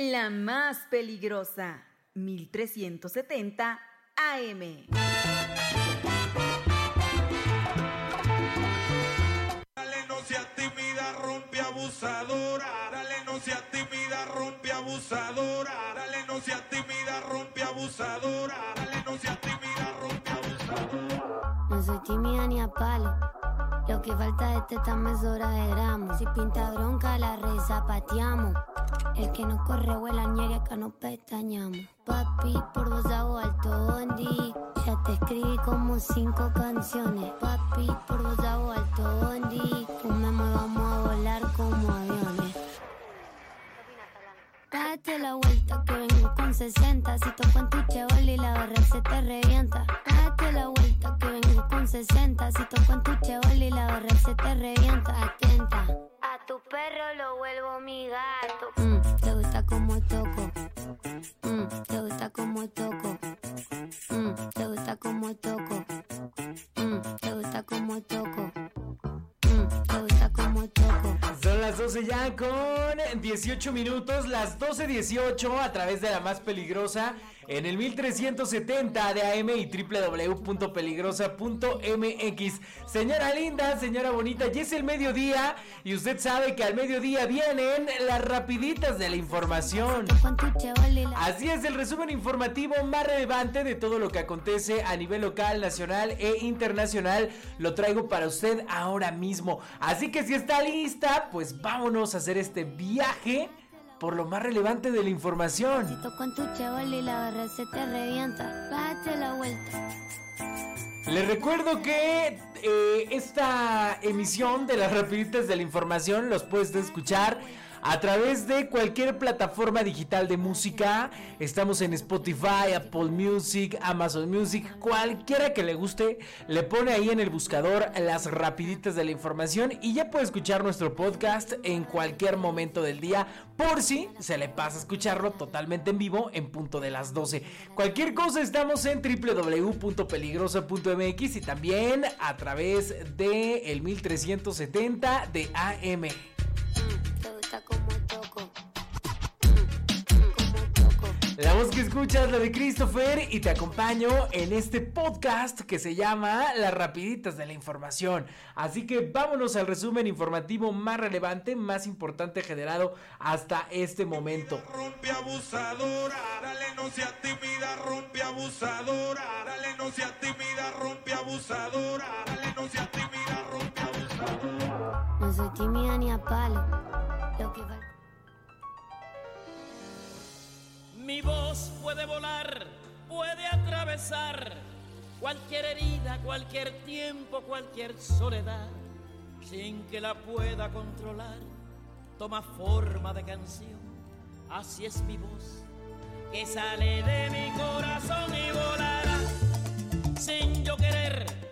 La más peligrosa, 1370 AM. Dale, no seas tímida, rompe abusadora. Dale, no seas tímida, rompe abusadora. Dale, no seas tímida, rompe abusadora. Dale, no seas tímida, rompe abusadora. No soy tímida ni a palo. Lo que falta de teta de gramos. Si pinta bronca, la rezapateamos. El que no corre vuela ñeri, acá no pestañamos. Papi, por vos hago alto bondi. Ya te escribí como cinco canciones. Papi, por vos hago alto bondi. Fumemos, vamos a volar como aviones. Date la vuelta que vengo con 60. Si toco en tu chevol y la barra se te revienta. Date la vuelta que vengo con 60. Si toco en tu chevol y la barra se te revienta. Atenta. A tu perro lo vuelvo mi gato. Mm, te gusta como toco. Mm, te gusta como toco. Mm, te gusta como toco. Mm, te gusta como toco. Mm, te gusta como toco. Son las 12 ya con 18 minutos, las 12.18 a través de la más peligrosa en el 1370 de AM y www.peligrosa.mx. Señora linda, señora bonita, ya es el mediodía y usted sabe que al mediodía vienen las rapiditas de la información. Así es, el resumen informativo más relevante de todo lo que acontece a nivel local, nacional e internacional lo traigo para usted ahora mismo. Así que si está lista, pues vámonos a hacer este viaje por lo más relevante de la información. Toco en tu chevol y la barra se te revienta. Date la vuelta. Les recuerdo que eh, esta emisión de las rapiditas de la información los puedes escuchar a través de cualquier plataforma digital de música. Estamos en Spotify, Apple Music, Amazon Music, cualquiera que le guste, le pone ahí en el buscador las rapiditas de la información y ya puede escuchar nuestro podcast en cualquier momento del día por si se le pasa a escucharlo totalmente en vivo en punto de las 12. Cualquier cosa estamos en www.peligrosa.mx y también a través de el 1370 de AM. La voz que escuchas es la de Christopher y te acompaño en este podcast que se llama Las Rapiditas de la Información. Así que vámonos al resumen informativo más relevante, más importante generado hasta este momento. Rompe abusadora. Dale, no seas tímida, rompe abusadora. Dale, no seas tímida, rompe abusadora. Dale, no seas tímida, rompe abusadora. No soy tímida ni a palo. Lo que falta. Mi voz puede volar, puede atravesar cualquier herida, cualquier tiempo, cualquier soledad, sin que la pueda controlar. Toma forma de canción, así es mi voz, que sale de mi corazón y volará sin yo querer.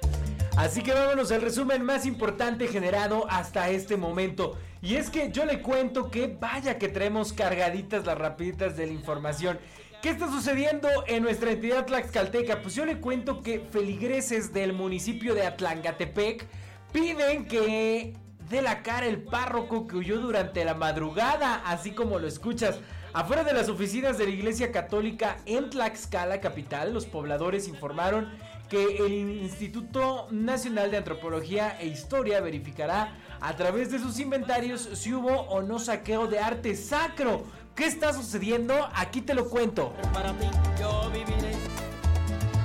Así que vámonos al resumen más importante generado hasta este momento. Y es que yo le cuento que vaya que traemos cargaditas las rapiditas de la información. ¿Qué está sucediendo en nuestra entidad tlaxcalteca? Pues yo le cuento que feligreses del municipio de Atlangatepec piden que dé la cara el párroco que huyó durante la madrugada, así como lo escuchas. Afuera de las oficinas de la Iglesia Católica en Tlaxcala capital, los pobladores informaron que el Instituto Nacional de Antropología e Historia verificará a través de sus inventarios si hubo o no saqueo de arte sacro. ¿Qué está sucediendo? Aquí te lo cuento. Para yo viviré,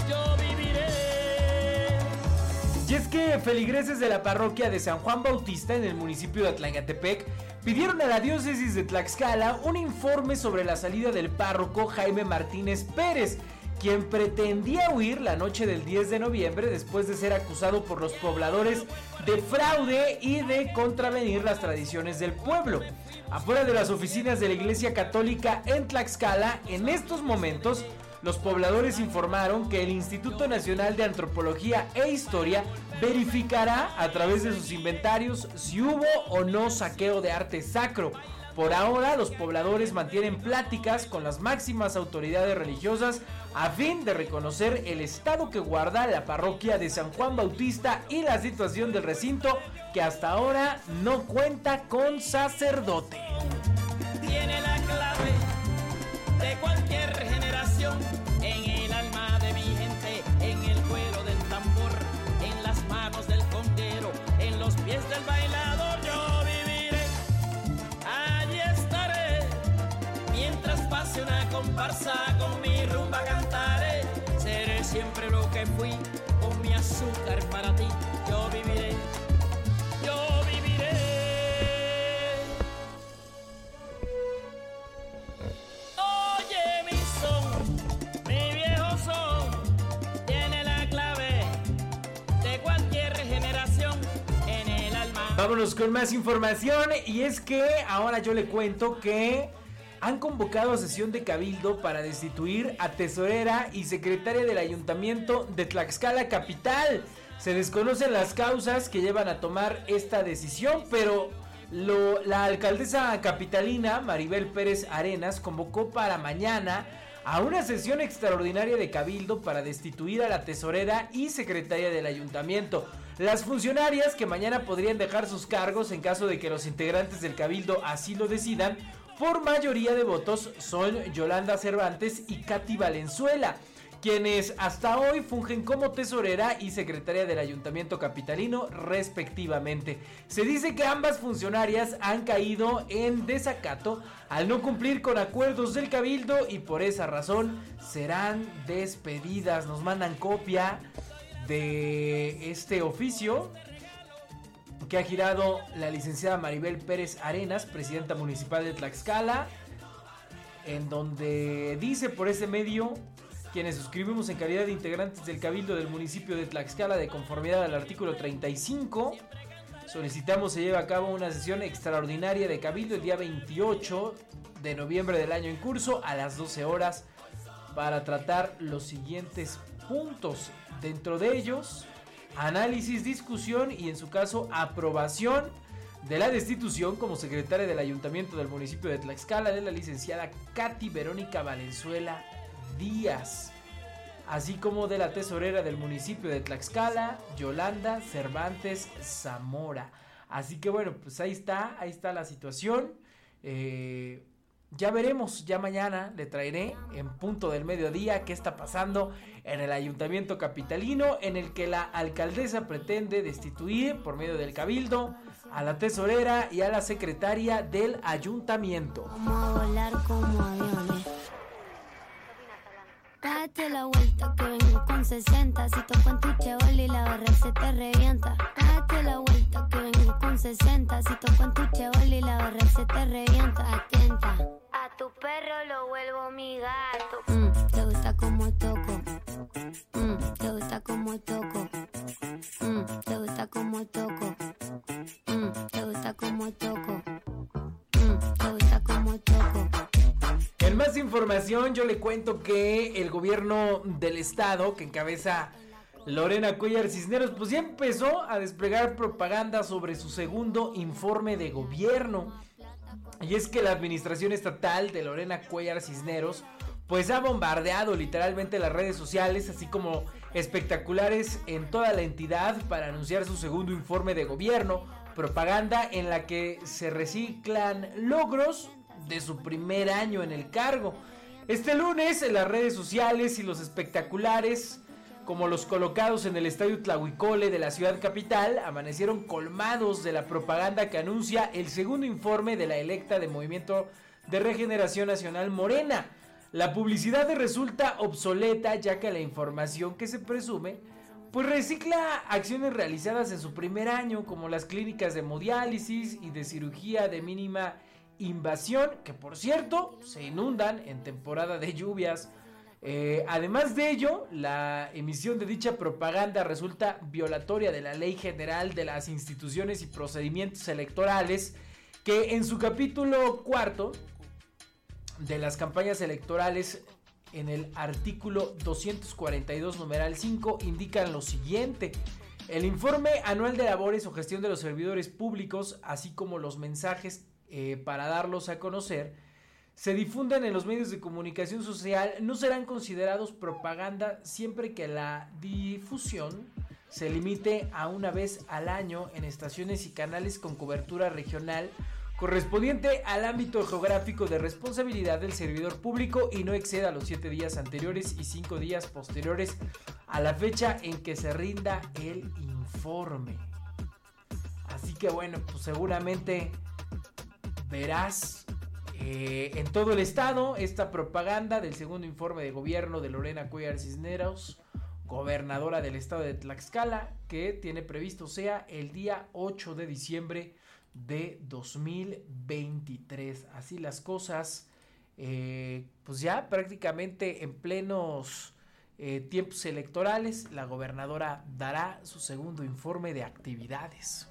yo viviré. Y es que feligreses de la parroquia de San Juan Bautista en el municipio de Atlangatepec pidieron a la diócesis de Tlaxcala un informe sobre la salida del párroco Jaime Martínez Pérez, quien pretendía huir la noche del 10 de noviembre después de ser acusado por los pobladores de fraude y de contravenir las tradiciones del pueblo. Afuera de las oficinas de la Iglesia Católica en Tlaxcala, en estos momentos, los pobladores informaron que el Instituto Nacional de Antropología e Historia verificará a través de sus inventarios si hubo o no saqueo de arte sacro. Por ahora, los pobladores mantienen pláticas con las máximas autoridades religiosas a fin de reconocer el estado que guarda la parroquia de San Juan Bautista y la situación del recinto que hasta ahora no cuenta con sacerdote. Tiene la clave de cualquier generación en el alma de mi gente, en el cuero del tambor, en las manos del conguero, en los pies del bailador. Yo viviré, allí estaré, mientras pase una comparsa conmigo siempre lo que fui, con mi azúcar para ti. Yo viviré, yo viviré. Oye mi son, mi viejo son, tiene la clave de cualquier generación en el alma. Vámonos con más información y es que ahora yo le cuento que han convocado sesión de cabildo para destituir a tesorera y secretaria del ayuntamiento de Tlaxcala Capital. Se desconocen las causas que llevan a tomar esta decisión, pero la alcaldesa capitalina Maribel Pérez Arenas convocó para mañana a una sesión extraordinaria de cabildo para destituir a la tesorera y secretaria del ayuntamiento. Las funcionarias que mañana podrían dejar sus cargos en caso de que los integrantes del cabildo así lo decidan, por mayoría de votos son Yolanda Cervantes y Katy Valenzuela, quienes hasta hoy fungen como tesorera y secretaria del ayuntamiento capitalino respectivamente. Se dice que ambas funcionarias han caído en desacato al no cumplir con acuerdos del cabildo y por esa razón serán despedidas. Nos mandan copia de este oficio que ha girado la licenciada Maribel Pérez Arenas, presidenta municipal de Tlaxcala, en donde dice por ese medio quienes suscribimos en calidad de integrantes del Cabildo del municipio de Tlaxcala de conformidad al artículo 35, solicitamos se lleve a cabo una sesión extraordinaria de Cabildo el día 28 de noviembre del año en curso a las 12 horas para tratar los siguientes puntos. Dentro de ellos, análisis, discusión y en su caso aprobación de la destitución como secretaria del ayuntamiento del municipio de Tlaxcala de la licenciada Katy Verónica Valenzuela Díaz, así como de la tesorera del municipio de Tlaxcala, Yolanda Cervantes Zamora. Así que bueno, pues ahí está, ahí está la situación. Eh, ya veremos, ya mañana le traeré en punto del mediodía qué está pasando en el ayuntamiento capitalino en el que la alcaldesa pretende destituir por medio del cabildo a la tesorera y a la secretaria del ayuntamiento. Volar como. Date la vuelta que vengo con 60. Si toco en tu chevoli la barra se te revienta. Date la vuelta que vengo con 60. Si toco en tu chevoli la barra se te revienta. Atenta. A tu perro lo vuelvo mi gato. Mm, te gusta como toco. Mm, te gusta como toco. Mm, te gusta como toco. Mm, te gusta como toco. Yo le cuento que el gobierno del estado que encabeza Lorena Cuellar Cisneros pues ya empezó a desplegar propaganda sobre su segundo informe de gobierno. Y es que la administración estatal de Lorena Cuellar Cisneros pues ha bombardeado literalmente las redes sociales así como espectaculares en toda la entidad para anunciar su segundo informe de gobierno, propaganda en la que se reciclan logros de su primer año en el cargo. Este lunes en las redes sociales y los espectaculares, como los colocados en el estadio Tlahuicole de la ciudad capital, amanecieron colmados de la propaganda que anuncia el segundo informe de la electa de Movimiento de Regeneración Nacional Morena. La publicidad resulta obsoleta ya que la información que se presume pues recicla acciones realizadas en su primer año como las clínicas de hemodiálisis y de cirugía de mínima invasión, que por cierto se inundan en temporada de lluvias. Eh, además de ello, la emisión de dicha propaganda resulta violatoria de la Ley General de las Instituciones y Procedimientos Electorales, que en su capítulo cuarto de las campañas electorales, en el artículo 242, numeral 5, indican lo siguiente. El informe anual de labores o gestión de los servidores públicos, así como los mensajes eh, para darlos a conocer, se difundan en los medios de comunicación social, no serán considerados propaganda siempre que la difusión se limite a una vez al año en estaciones y canales con cobertura regional correspondiente al ámbito geográfico de responsabilidad del servidor público y no exceda los 7 días anteriores y 5 días posteriores a la fecha en que se rinda el informe. Así que bueno, pues seguramente verás eh, en todo el estado esta propaganda del segundo informe de gobierno de Lorena Cuellar Cisneros, gobernadora del estado de Tlaxcala, que tiene previsto sea el día 8 de diciembre de 2023. Así las cosas, eh, pues ya prácticamente en plenos eh, tiempos electorales, la gobernadora dará su segundo informe de actividades.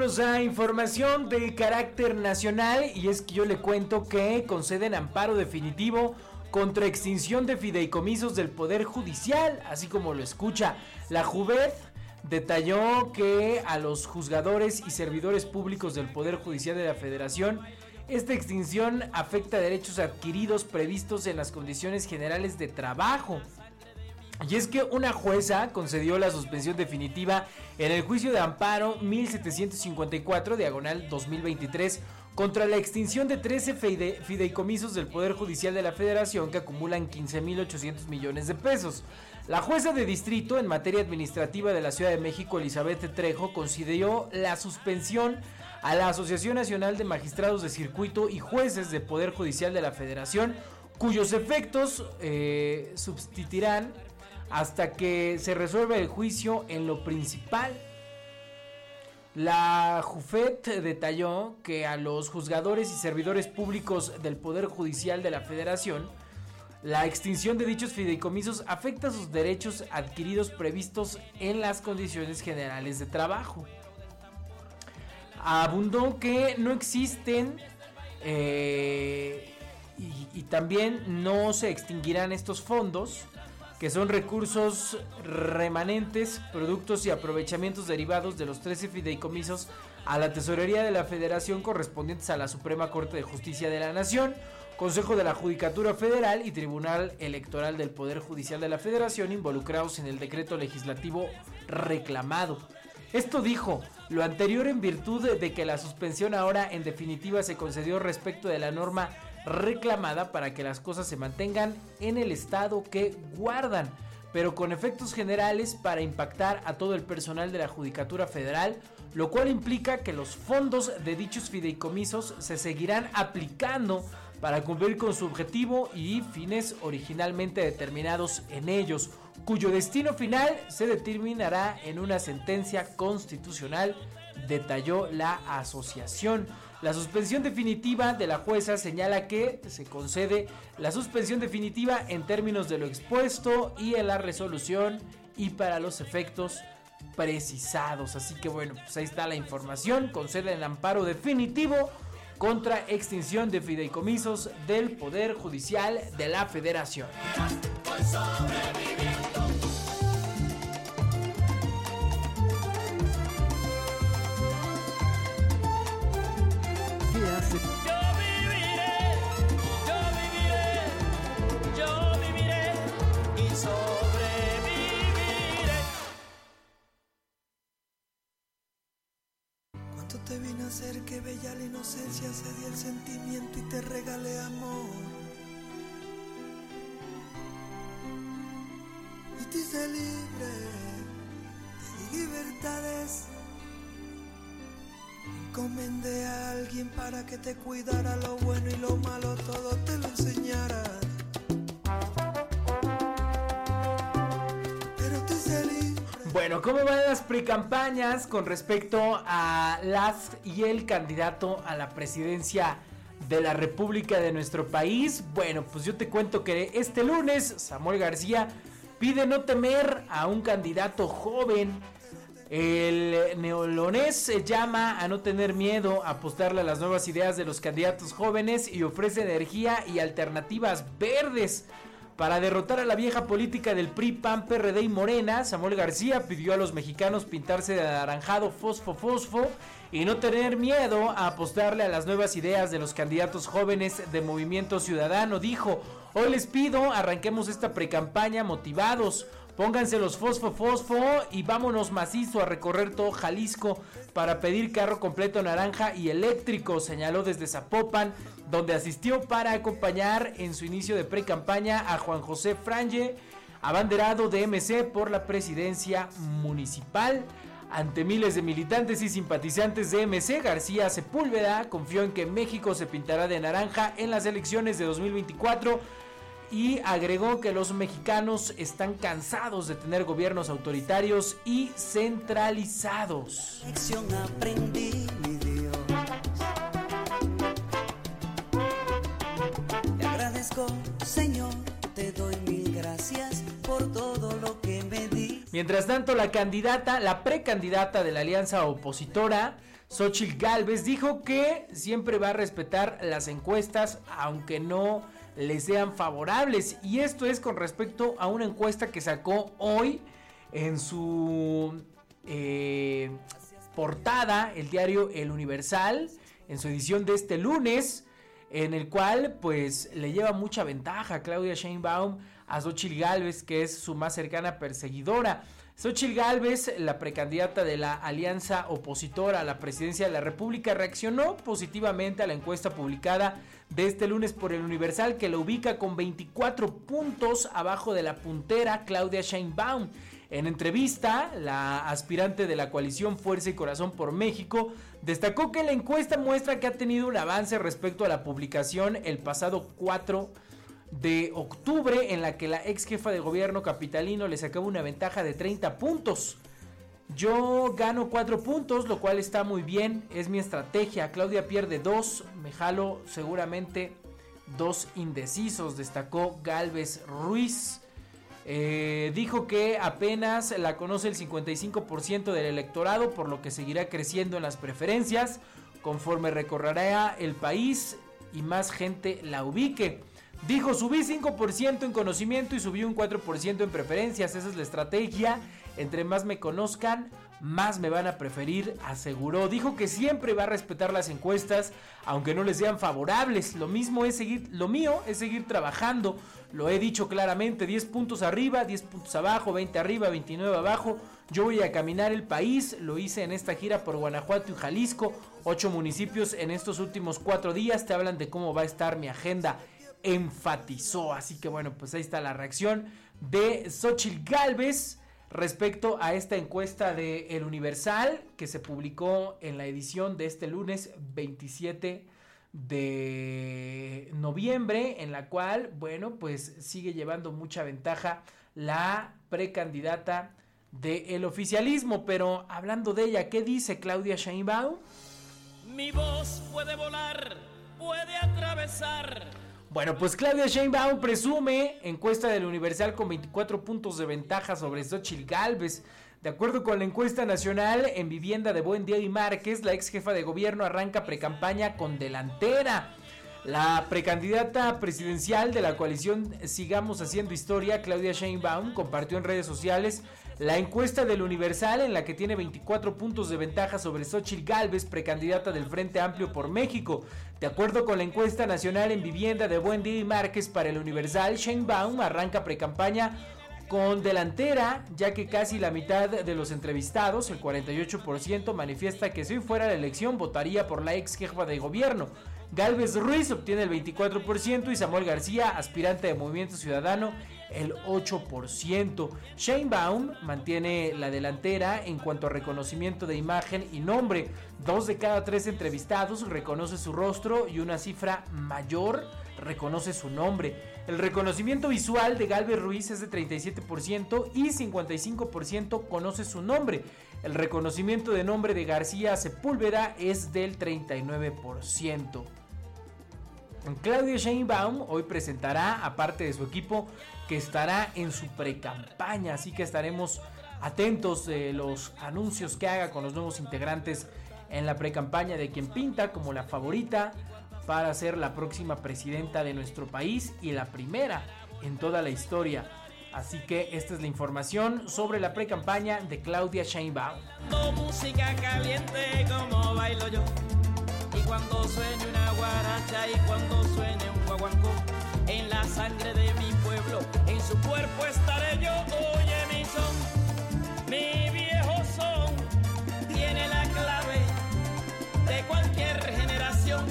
Información de carácter nacional y es que yo le cuento que conceden amparo definitivo contra extinción de fideicomisos del Poder Judicial, así como lo escucha. La Juvet detalló que a los juzgadores y servidores públicos del Poder Judicial de la Federación esta extinción afecta derechos adquiridos previstos en las condiciones generales de trabajo. Y es que una jueza concedió la suspensión definitiva en el juicio de amparo 1754, diagonal 2023, contra la extinción de 13 fide- fideicomisos del Poder Judicial de la Federación que acumulan 15.800 millones de pesos. La jueza de distrito en materia administrativa de la Ciudad de México, Elizabeth Trejo, concedió la suspensión a la Asociación Nacional de Magistrados de Circuito y Jueces de Poder Judicial de la Federación, cuyos efectos eh, subsistirán hasta que se resuelva el juicio en lo principal. La Jufet detalló que a los juzgadores y servidores públicos del Poder Judicial de la Federación, la extinción de dichos fideicomisos afecta sus derechos adquiridos previstos en las condiciones generales de trabajo. Abundó que no existen eh, y también no se extinguirán estos fondos que son recursos remanentes, productos y aprovechamientos derivados de los 13 fideicomisos a la Tesorería de la Federación correspondientes a la Suprema Corte de Justicia de la Nación, Consejo de la Judicatura Federal y Tribunal Electoral del Poder Judicial de la Federación involucrados en el decreto legislativo reclamado. Esto dijo, lo anterior en virtud de que la suspensión ahora en definitiva se concedió respecto de la norma reclamada para que las cosas se mantengan en el estado que guardan, pero con efectos generales para impactar a todo el personal de la Judicatura Federal, lo cual implica que los fondos de dichos fideicomisos se seguirán aplicando para cumplir con su objetivo y fines originalmente determinados en ellos, cuyo destino final se determinará en una sentencia constitucional, detalló la asociación. La suspensión definitiva de la jueza señala que se concede la suspensión definitiva en términos de lo expuesto y en la resolución y para los efectos precisados. Así que bueno, pues ahí está la información. Concede el amparo definitivo contra extinción de fideicomisos del Poder Judicial de la Federación. hacer que bella la inocencia se di el sentimiento y te regale amor. Y te hice libre de libertades. Encomendé a alguien para que te cuidara lo bueno y lo malo, todo te lo enseñara. Bueno, ¿cómo van las precampañas con respecto a las y el candidato a la presidencia de la República de nuestro país? Bueno, pues yo te cuento que este lunes Samuel García pide no temer a un candidato joven. El neolonés llama a no tener miedo, a apostarle a las nuevas ideas de los candidatos jóvenes y ofrece energía y alternativas verdes. Para derrotar a la vieja política del PRI, PAN, PRD y Morena, Samuel García pidió a los mexicanos pintarse de anaranjado fosfo fosfo y no tener miedo a apostarle a las nuevas ideas de los candidatos jóvenes de Movimiento Ciudadano. Dijo, hoy les pido, arranquemos esta precampaña motivados. Pónganse los fosfo fosfo y vámonos macizo a recorrer todo Jalisco para pedir carro completo naranja y eléctrico, señaló desde Zapopan, donde asistió para acompañar en su inicio de pre-campaña a Juan José Franje, abanderado de MC por la presidencia municipal. Ante miles de militantes y simpatizantes de MC, García Sepúlveda confió en que México se pintará de naranja en las elecciones de 2024 y agregó que los mexicanos están cansados de tener gobiernos autoritarios y centralizados. Lección aprendí, mi Dios. Te agradezco, Señor, te doy mil gracias por todo lo que me di. Mientras tanto, la candidata, la precandidata de la alianza opositora, Xochitl Galvez, dijo que siempre va a respetar las encuestas, aunque no le sean favorables. Y esto es con respecto a una encuesta que sacó hoy en su eh, portada el diario El Universal, en su edición de este lunes, en el cual pues le lleva mucha ventaja Claudia Sheinbaum a Xochitl Galvez, que es su más cercana perseguidora. Xochitl Galvez, la precandidata de la alianza opositora a la presidencia de la República, reaccionó positivamente a la encuesta publicada de este lunes por el Universal que lo ubica con 24 puntos abajo de la puntera Claudia Sheinbaum. En entrevista, la aspirante de la coalición Fuerza y Corazón por México destacó que la encuesta muestra que ha tenido un avance respecto a la publicación el pasado 4 de octubre en la que la ex jefa de gobierno capitalino le sacaba una ventaja de 30 puntos. Yo gano 4 puntos, lo cual está muy bien, es mi estrategia. Claudia pierde 2, me jalo seguramente dos indecisos, destacó Galvez Ruiz. Eh, dijo que apenas la conoce el 55% del electorado, por lo que seguirá creciendo en las preferencias conforme recorrerá el país y más gente la ubique. Dijo, subí 5% en conocimiento y subí un 4% en preferencias. Esa es la estrategia. Entre más me conozcan, más me van a preferir, aseguró. Dijo que siempre va a respetar las encuestas, aunque no les sean favorables. Lo mismo es seguir, lo mío es seguir trabajando. Lo he dicho claramente, 10 puntos arriba, 10 puntos abajo, 20 arriba, 29 abajo. Yo voy a caminar el país, lo hice en esta gira por Guanajuato y Jalisco, ocho municipios en estos últimos cuatro días. Te hablan de cómo va a estar mi agenda enfatizó. Así que bueno, pues ahí está la reacción de Xochitl Galvez respecto a esta encuesta de El Universal que se publicó en la edición de este lunes 27 de noviembre, en la cual, bueno, pues sigue llevando mucha ventaja la precandidata del oficialismo. Pero hablando de ella, ¿qué dice Claudia Sheinbaum? Mi voz puede volar, puede atravesar bueno, pues Claudia Sheinbaum presume encuesta del Universal con 24 puntos de ventaja sobre Xochitl Galvez. De acuerdo con la encuesta nacional en vivienda de Buen Día y Márquez, la ex jefa de gobierno arranca precampaña con delantera. La precandidata presidencial de la coalición Sigamos Haciendo Historia, Claudia Sheinbaum, compartió en redes sociales la encuesta del Universal en la que tiene 24 puntos de ventaja sobre Xochitl Galvez, precandidata del Frente Amplio por México. De acuerdo con la encuesta nacional en vivienda de Buen Día y Márquez para el Universal, Sheinbaum arranca precampaña con delantera, ya que casi la mitad de los entrevistados, el 48%, manifiesta que si hoy fuera la elección votaría por la ex jefa de gobierno. Galvez Ruiz obtiene el 24% y Samuel García, aspirante de Movimiento Ciudadano, el 8%. Shane Baum mantiene la delantera en cuanto a reconocimiento de imagen y nombre. Dos de cada tres entrevistados reconoce su rostro y una cifra mayor reconoce su nombre. El reconocimiento visual de Galvez Ruiz es de 37% y 55% conoce su nombre. El reconocimiento de nombre de García Sepúlveda es del 39%. Claudia Sheinbaum hoy presentará, aparte de su equipo, que estará en su pre-campaña, así que estaremos atentos de los anuncios que haga con los nuevos integrantes en la pre-campaña de quien pinta como la favorita para ser la próxima presidenta de nuestro país y la primera en toda la historia. Así que esta es la información sobre la pre-campaña de Claudia Sheinbaum. Y cuando una guaracha y cuando un en la sangre de mi pueblo, en su cuerpo estaré yo. Oye mi son, mi viejo son, tiene la clave de cualquier generación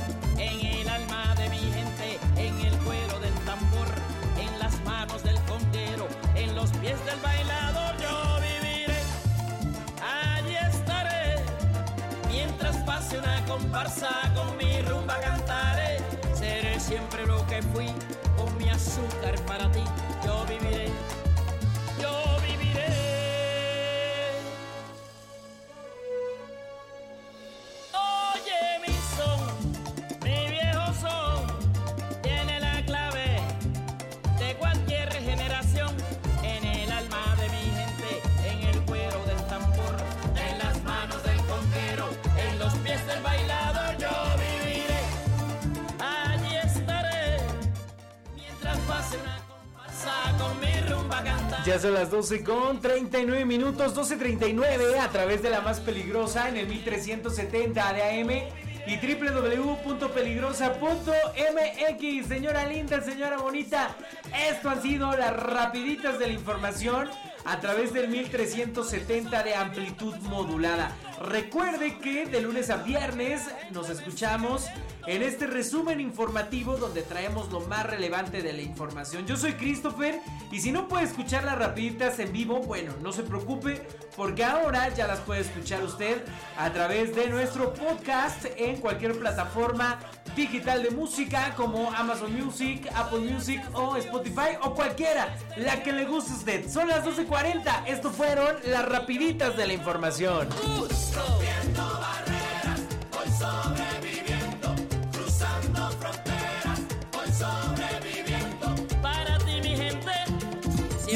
del bailador yo viviré. Allí estaré mientras pase una comparsa con mi rumba cantaré. Seré siempre lo que fui mi azúcar para ti. Yo viviré. Ya son las 12 con 39 minutos, 12.39 a través de la más peligrosa en el 1370 de AM y www.peligrosa.mx. Señora linda, señora bonita, esto han sido las rapiditas de la información a través del 1370 de amplitud modulada. Recuerde que de lunes a viernes nos escuchamos en este resumen informativo donde traemos lo más relevante de la información. Yo soy Christopher y si no puede escuchar las rapiditas en vivo, bueno, no se preocupe porque ahora ya las puede escuchar usted a través de nuestro podcast en cualquier plataforma digital de música como Amazon Music, Apple Music o Spotify o cualquiera, la que le guste a usted. Son las 12.40, esto fueron las rapiditas de la información.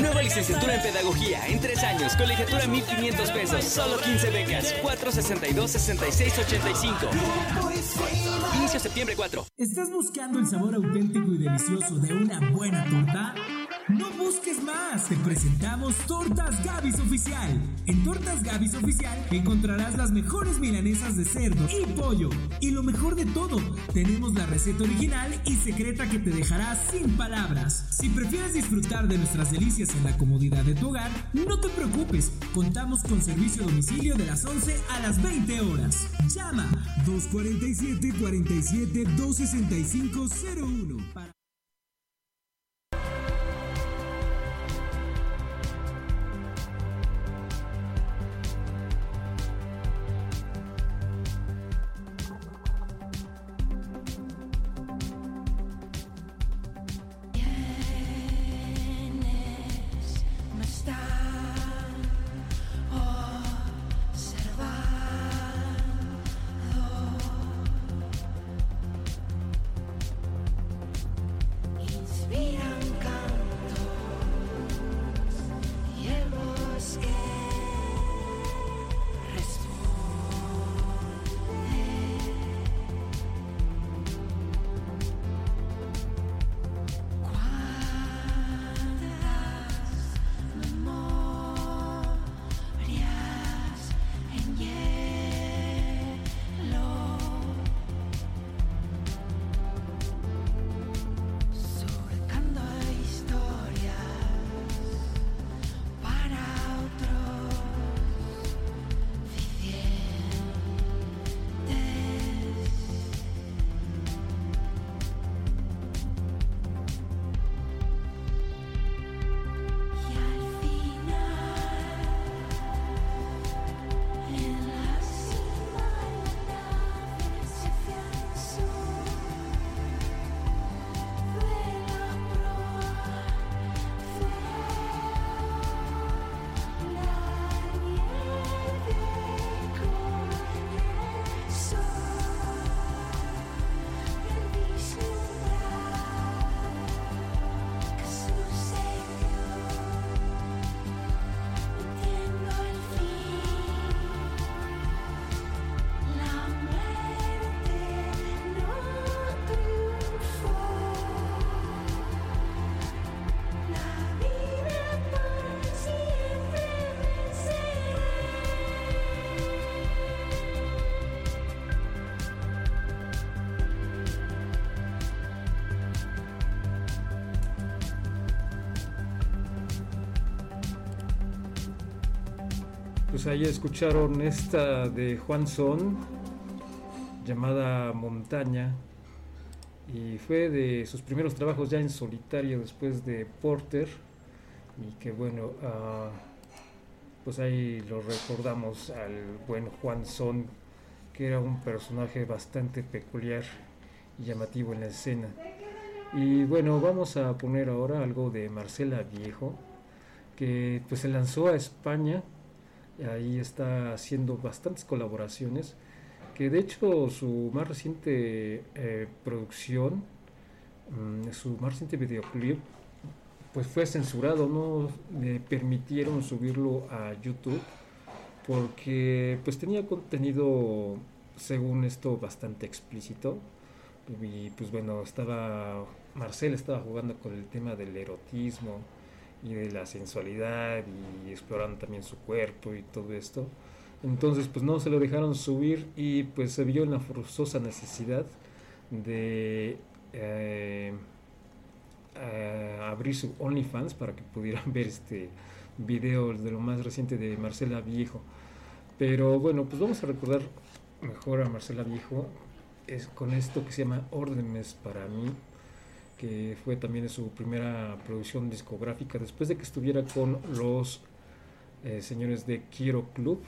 Nueva licenciatura en Pedagogía en tres años, colegiatura 1500 pesos, solo 15 becas, 462-6685. Inicio septiembre 4. ¿Estás buscando el sabor auténtico y delicioso de una buena torta? No busques más, te presentamos Tortas Gavis Oficial. En Tortas Gavis Oficial encontrarás las mejores milanesas de cerdo y pollo. Y lo mejor de todo, tenemos la receta original y secreta que te dejará sin palabras. Si prefieres disfrutar de nuestras delicias en la comodidad de tu hogar, no te preocupes, contamos con servicio a domicilio de las 11 a las 20 horas. Llama 247 47 265 01 Pues ahí escucharon esta de Juan Son, llamada Montaña, y fue de sus primeros trabajos ya en solitario después de Porter, y que bueno, ah, pues ahí lo recordamos al buen Juan Son, que era un personaje bastante peculiar y llamativo en la escena. Y bueno, vamos a poner ahora algo de Marcela Viejo, que pues se lanzó a España ahí está haciendo bastantes colaboraciones, que de hecho su más reciente eh, producción, mm, su más reciente videoclip, pues fue censurado, no le permitieron subirlo a YouTube porque pues tenía contenido según esto bastante explícito. Y pues bueno estaba Marcel estaba jugando con el tema del erotismo y de la sensualidad y explorando también su cuerpo y todo esto. Entonces pues no se lo dejaron subir y pues se vio en la forzosa necesidad de eh, eh, abrir su OnlyFans para que pudieran ver este video de lo más reciente de Marcela Viejo. Pero bueno, pues vamos a recordar mejor a Marcela Viejo es con esto que se llama Órdenes para mí que fue también su primera producción discográfica, después de que estuviera con los eh, señores de Quiero Club,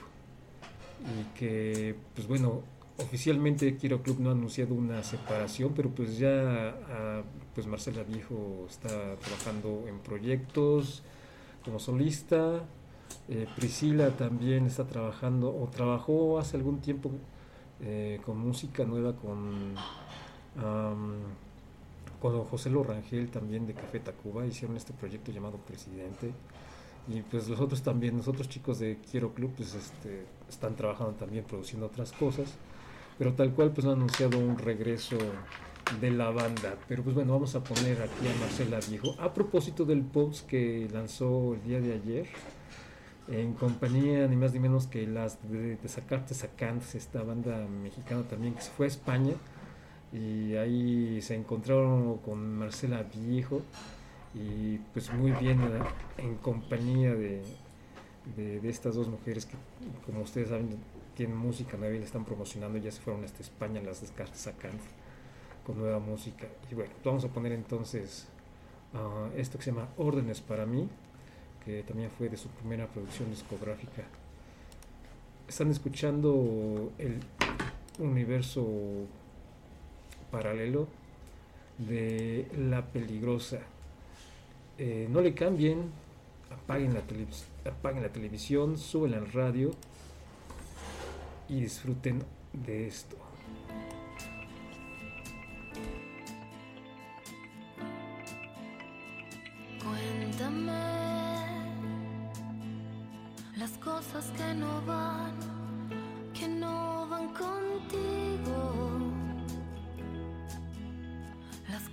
y que, pues bueno, oficialmente Quiero Club no ha anunciado una separación, pero pues ya ah, pues Marcela Viejo está trabajando en proyectos como solista, eh, Priscila también está trabajando o trabajó hace algún tiempo eh, con música nueva con con José Lorangel también de Café Tacuba hicieron este proyecto llamado Presidente. Y pues los otros también, nosotros chicos de Quiero Club pues este, están trabajando también produciendo otras cosas, pero tal cual pues han anunciado un regreso de la banda, pero pues bueno, vamos a poner aquí a Marcela Viejo. A propósito del post que lanzó el día de ayer en compañía ni más ni menos que las de, de Sacarte Sacantes, esta banda mexicana también que se fue a España y ahí se encontraron con Marcela Viejo y pues muy bien en compañía de, de, estas dos mujeres que como ustedes saben tienen música nueva y la están promocionando ya se fueron hasta España las descartas sacando con nueva música. Y bueno vamos a poner entonces ah, esto que se llama Órdenes para mí que también fue de su primera producción discográfica. Están escuchando el universo paralelo de La Peligrosa. Eh, no le cambien, apaguen la, apaguen la televisión, suben al radio y disfruten de esto. Cuéntame las cosas que no van, que no van contigo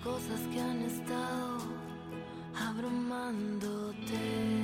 cosas que han estado abrumándote.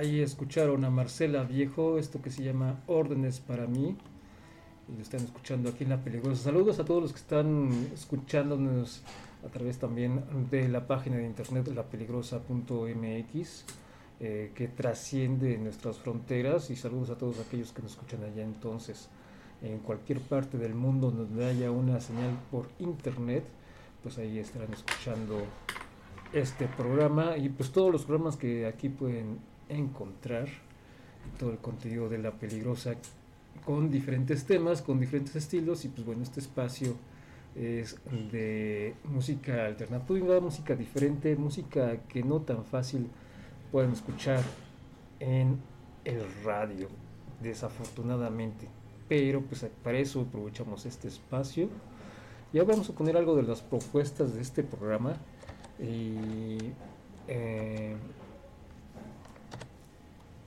Ahí escucharon a Marcela Viejo, esto que se llama Órdenes para mí. Y lo están escuchando aquí en La Peligrosa. Saludos a todos los que están escuchándonos a través también de la página de internet lapeligrosa.mx eh, que trasciende nuestras fronteras y saludos a todos aquellos que nos escuchan allá entonces en cualquier parte del mundo donde haya una señal por internet pues ahí estarán escuchando este programa y pues todos los programas que aquí pueden encontrar todo el contenido de la peligrosa con diferentes temas, con diferentes estilos y pues bueno, este espacio es de música alternativa, música diferente, música que no tan fácil pueden escuchar en el radio, desafortunadamente. Pero pues para eso aprovechamos este espacio. Y ahora vamos a poner algo de las propuestas de este programa. Y eh,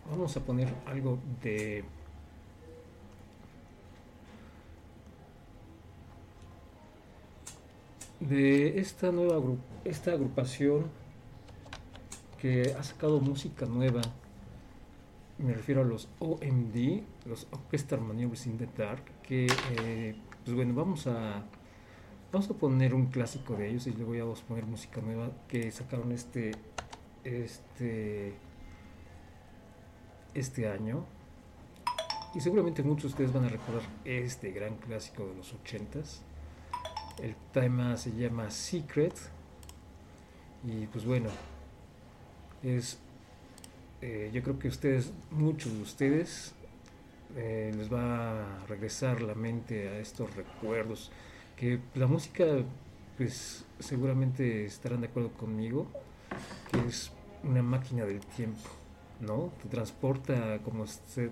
vamos a poner algo de de esta nueva esta agrupación que ha sacado música nueva. Me refiero a los OMD los Orchestral Maneuvers in the Dark que eh, pues bueno vamos a vamos a poner un clásico de ellos y luego ya vamos a poner música nueva que sacaron este este este año y seguramente muchos de ustedes van a recordar este gran clásico de los 80s el tema se llama Secret. Y pues bueno, es. eh, yo creo que ustedes, muchos de ustedes, eh, les va a regresar la mente a estos recuerdos. Que la música, pues seguramente estarán de acuerdo conmigo, que es una máquina del tiempo, ¿no? Te transporta como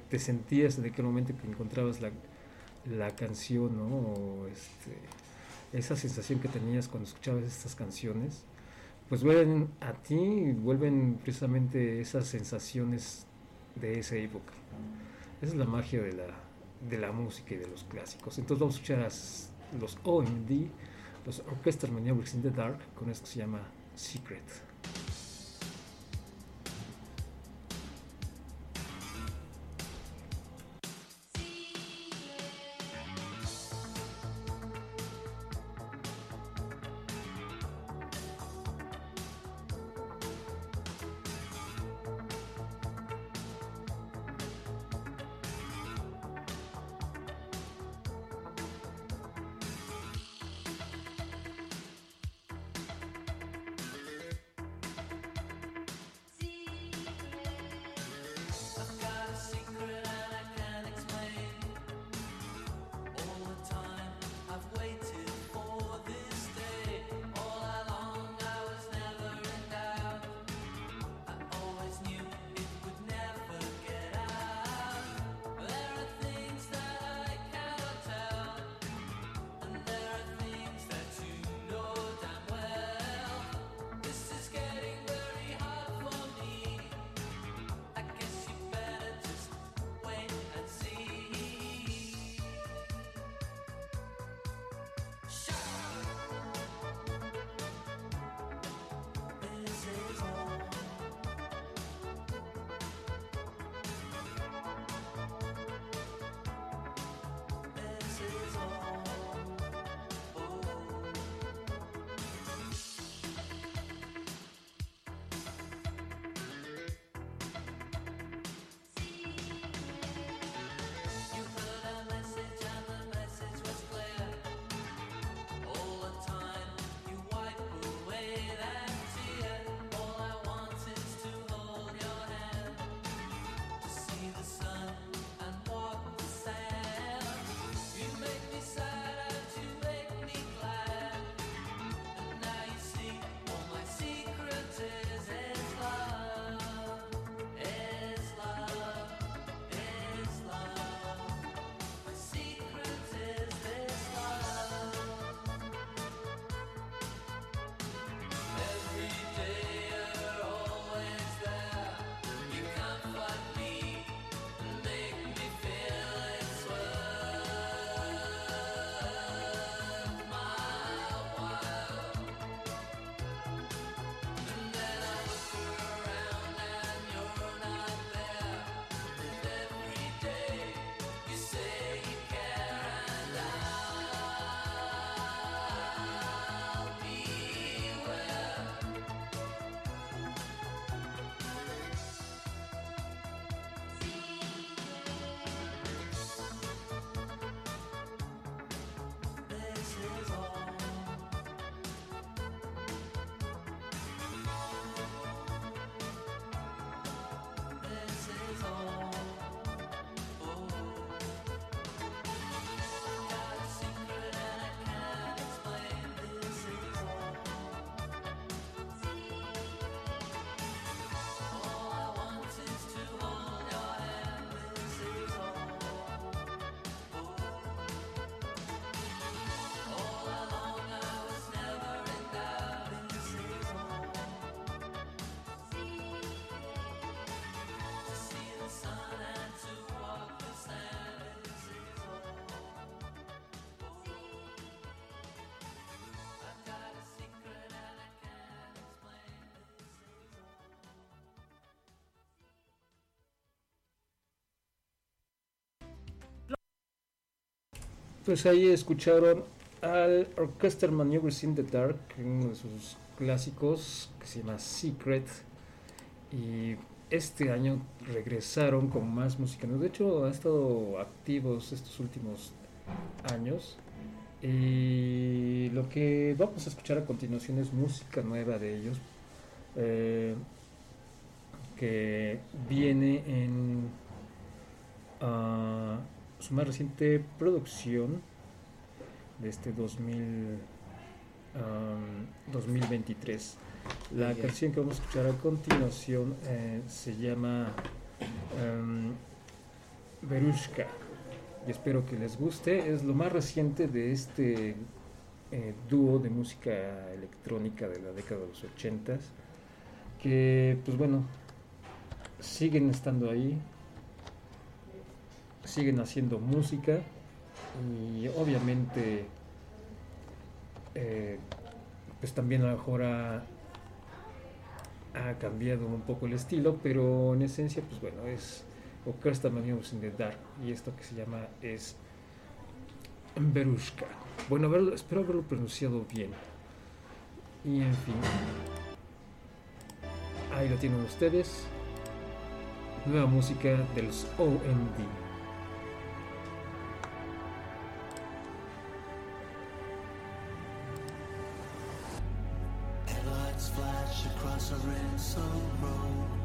te sentías en aquel momento que encontrabas la, la canción, ¿no? O este, esa sensación que tenías cuando escuchabas estas canciones, pues vuelven a ti vuelven precisamente esas sensaciones de esa época. Esa es la magia de la, de la música y de los clásicos. Entonces vamos a escuchar a los OMD, los Orchestral Maneuvers in the Dark, con esto que se llama. Secret Pues ahí escucharon al Orchestra Maneuvers in the Dark, uno de sus clásicos que se llama Secret. Y este año regresaron con más música. De hecho, han estado activos estos últimos años. Y lo que vamos a escuchar a continuación es música nueva de ellos. eh, que viene en ah, su más reciente producción de este 2000, am, 2023. La canción que vamos a escuchar a continuación eh, se llama em, Berushka y espero que les guste. Es lo más reciente de este eh, dúo de música electrónica de la década de los 80 que pues bueno siguen estando ahí siguen haciendo música y obviamente eh, pues también a lo mejor ha, cambiado un poco el estilo pero en esencia pues bueno es Orquesta Maneuvers in the Dark y esto que se llama es Berushka bueno espero haberlo pronunciado bien. Y en fin. Ahí lo tienen ustedes. Nueva música de los OMD Headlights flash across a red road.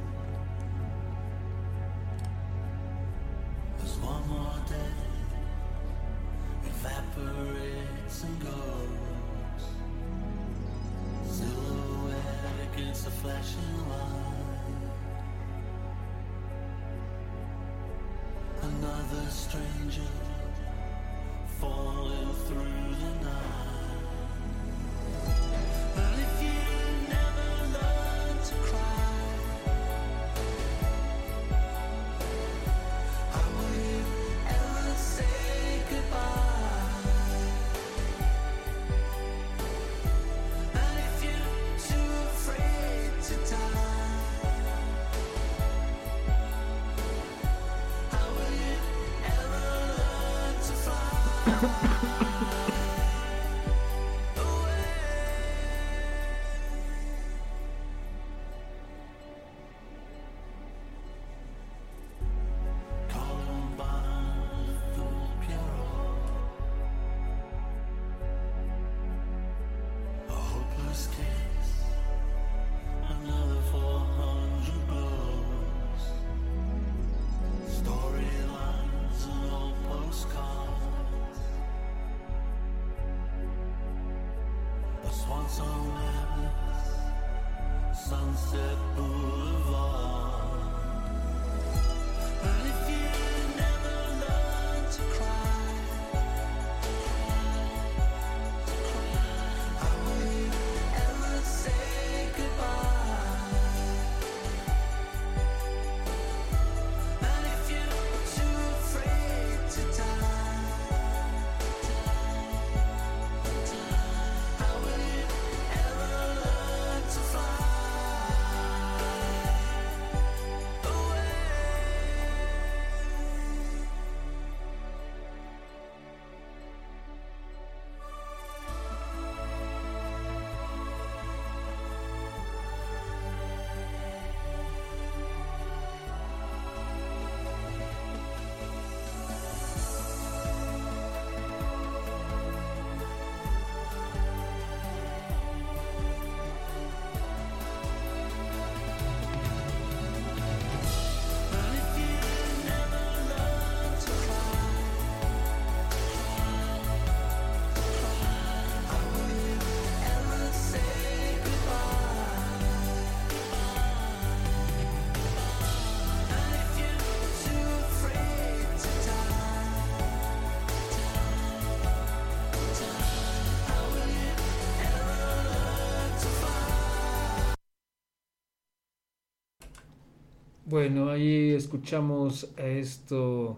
Bueno, ahí escuchamos esto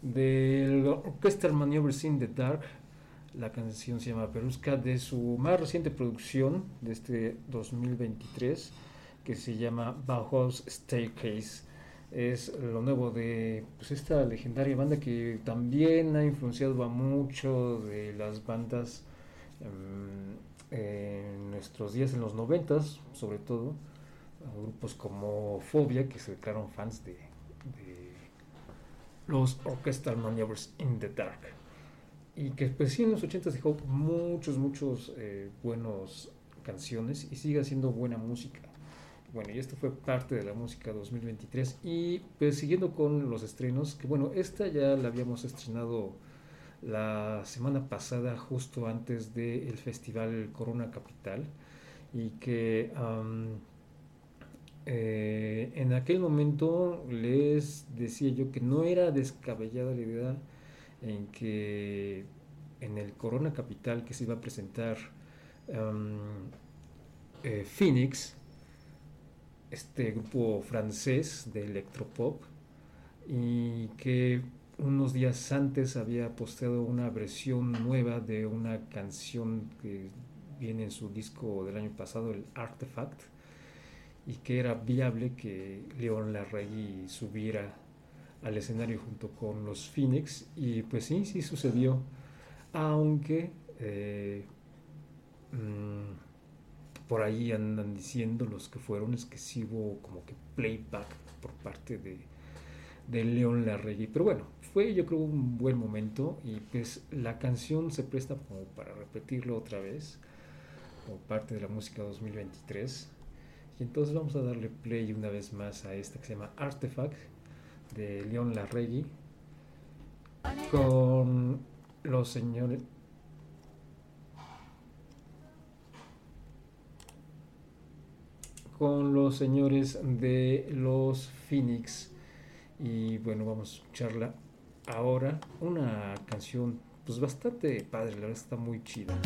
del Orchestra Maneuvers in the Dark. La canción se llama Peruska de su más reciente producción de este 2023 que se llama Bauhaus Staircase. Es lo nuevo de pues, esta legendaria banda que también ha influenciado a mucho de las bandas em, en nuestros días, en los noventas, sobre todo, grupos como Fobia, que se declararon fans de, de los Orchestral Maneuvers in the Dark. Y que pues sí en los 80 dejó muchos, muchos eh, buenos canciones y sigue haciendo buena música. Bueno, y esto fue parte de la música 2023. Y pues siguiendo con los estrenos, que bueno, esta ya la habíamos estrenado la semana pasada, justo antes del festival Corona Capital. Y que am, eh, en aquel momento les decía yo que no era descabellada la idea en que en el Corona Capital que se iba a presentar eh, Phoenix, este grupo francés de electropop, y que unos días antes había posteado una versión nueva de una canción que viene en su disco del año pasado, el Artifact, y que era viable que León Larregui subiera al escenario junto con los Phoenix, y pues sí, sí sucedió, aunque eh, mm, por ahí andan diciendo los que fueron, es que sí hubo como que playback por parte de, de León Larregui, pero bueno, fue yo creo un buen momento y pues la canción se presta como para repetirlo otra vez, como parte de la música 2023. Y entonces vamos a darle play una vez más a esta que se llama Artifact de León Larregui con los señores con los señores de los Phoenix. Y bueno vamos a escucharla ahora. Una canción pues bastante padre la verdad está muy chida.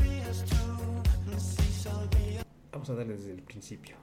Vamos a darle desde el principio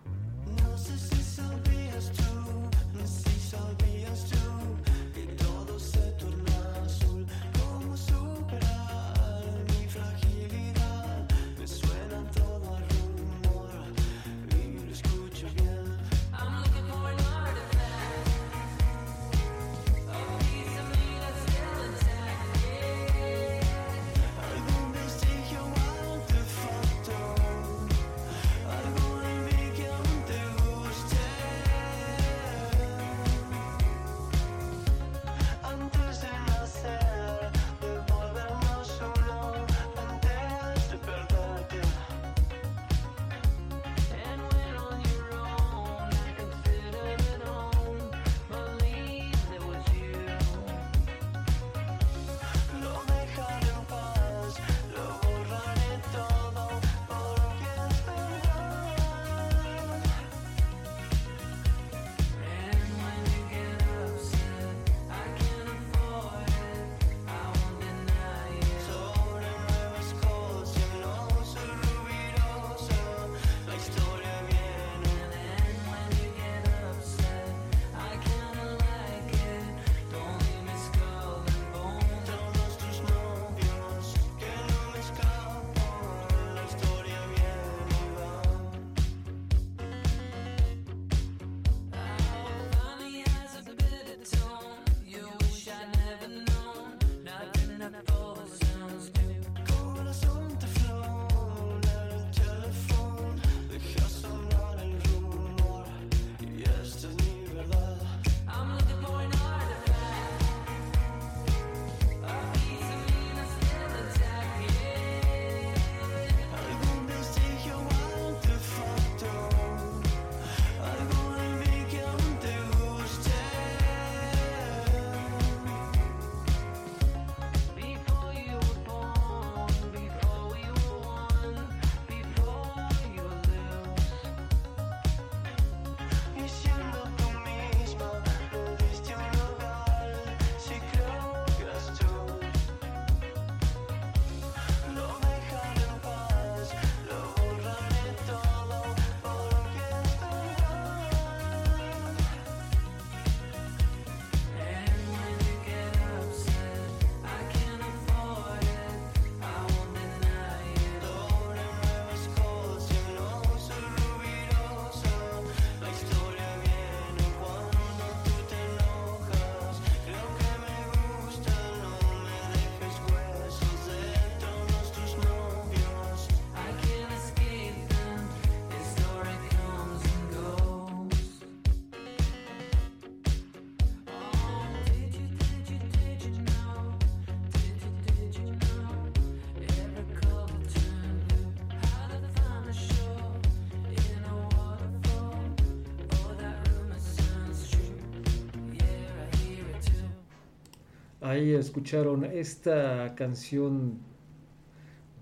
Ahí escucharon esta canción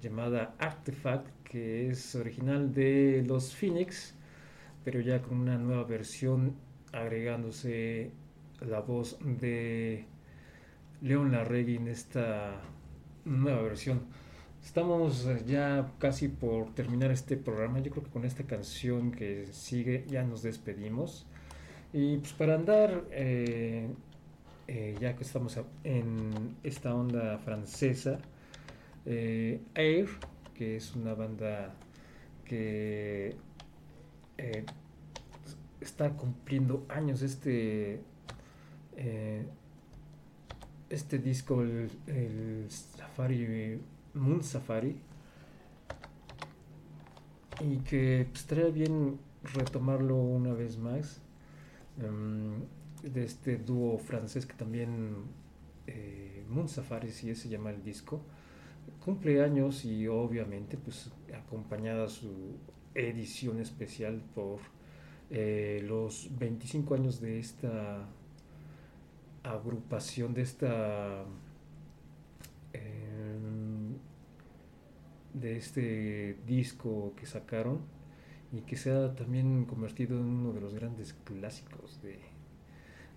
llamada Artifact, que es original de los Phoenix, pero ya con una nueva versión agregándose la voz de Leon Larregui en esta nueva versión. Estamos ya casi por terminar este programa. Yo creo que con esta canción que sigue ya nos despedimos. Y pues para andar, eh, eh, ya que estamos en esta onda francesa, eh, Air, que es una banda que eh, está cumpliendo años este eh, este disco el, el Safari Moon Safari y que pues, estaría bien retomarlo una vez más. Em, de este dúo francés que también eh, Moon Safari si se llama el disco cumple años y obviamente pues acompañada su edición especial por eh, los 25 años de esta agrupación de esta em, de este disco que sacaron y que se ha también convertido en uno de los grandes clásicos de,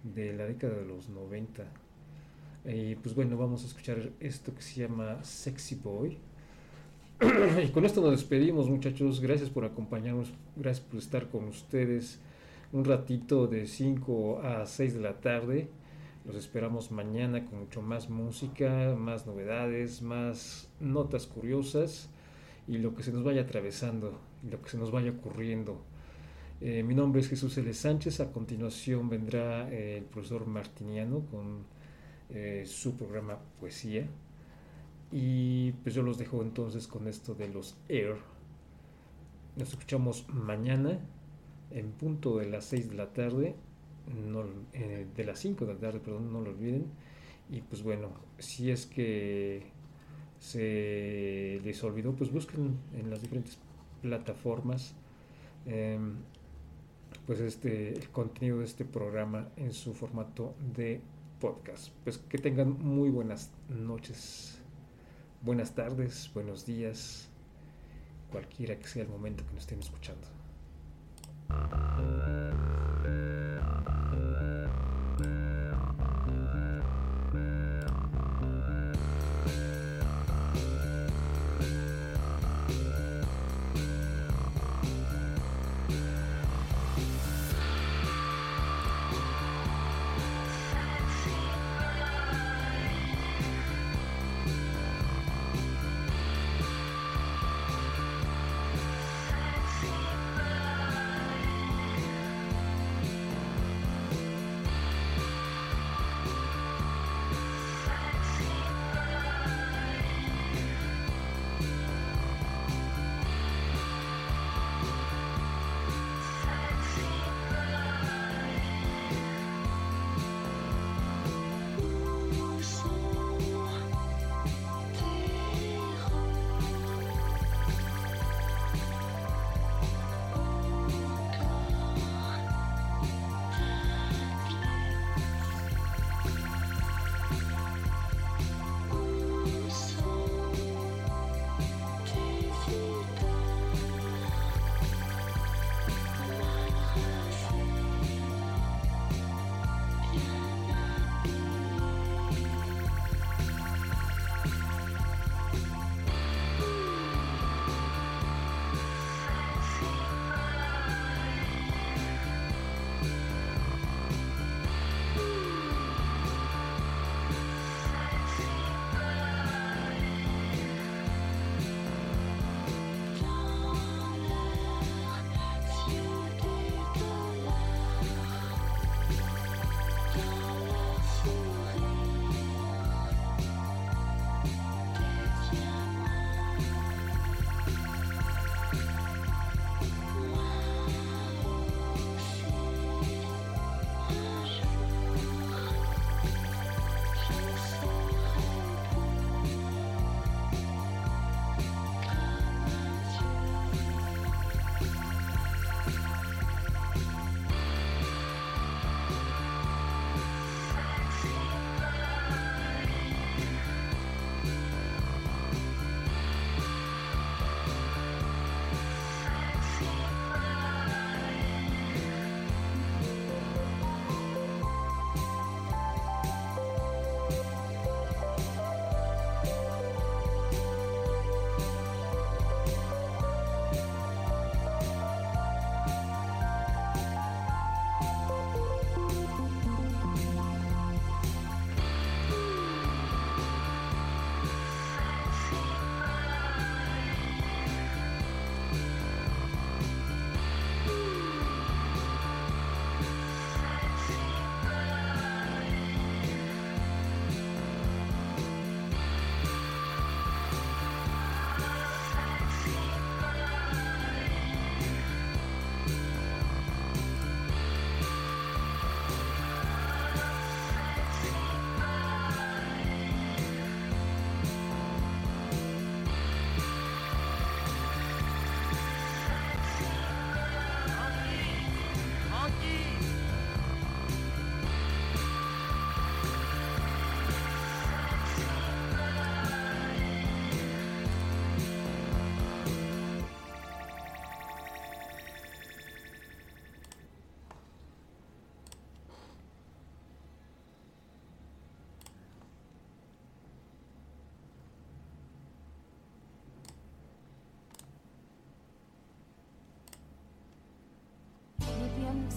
de la década de los 90 y pues bueno vamos a escuchar esto que se llama Sexy Boy. Y con esto nos despedimos muchachos. Gracias por acompañarnos gracias por estar con ustedes un ratito de 5 a 6 de la tarde. Los esperamos mañana con mucho más música, más novedades, más notas curiosas y lo que se nos vaya atravesando, lo que se nos vaya ocurriendo. Eh, mi nombre es Jesús L. Sánchez. A continuación vendrá eh, el profesor Martiniano con eh, su programa Poesía. Y pues yo los dejo entonces con esto de los Air. Nos escuchamos mañana en punto de las 6 de la tarde no, de las 5 de la tarde, perdón, no lo olviden. Y pues bueno, si es que se les olvidó, pues busquen en las diferentes plataformas em, pues este el contenido de este programa en su formato de podcast. Pues que tengan muy buenas noches, buenas tardes, buenos días, cualquiera que sea el momento que nos estén escuchando.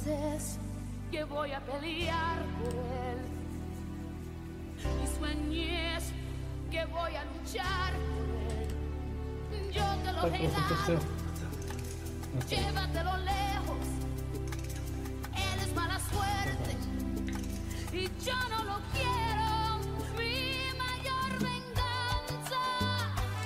Veces que voy a pelear por él. Y sueñes que voy a luchar por él. Yo te lo he dado, llévatelo lejos. Él es mala suerte y yo no lo quiero.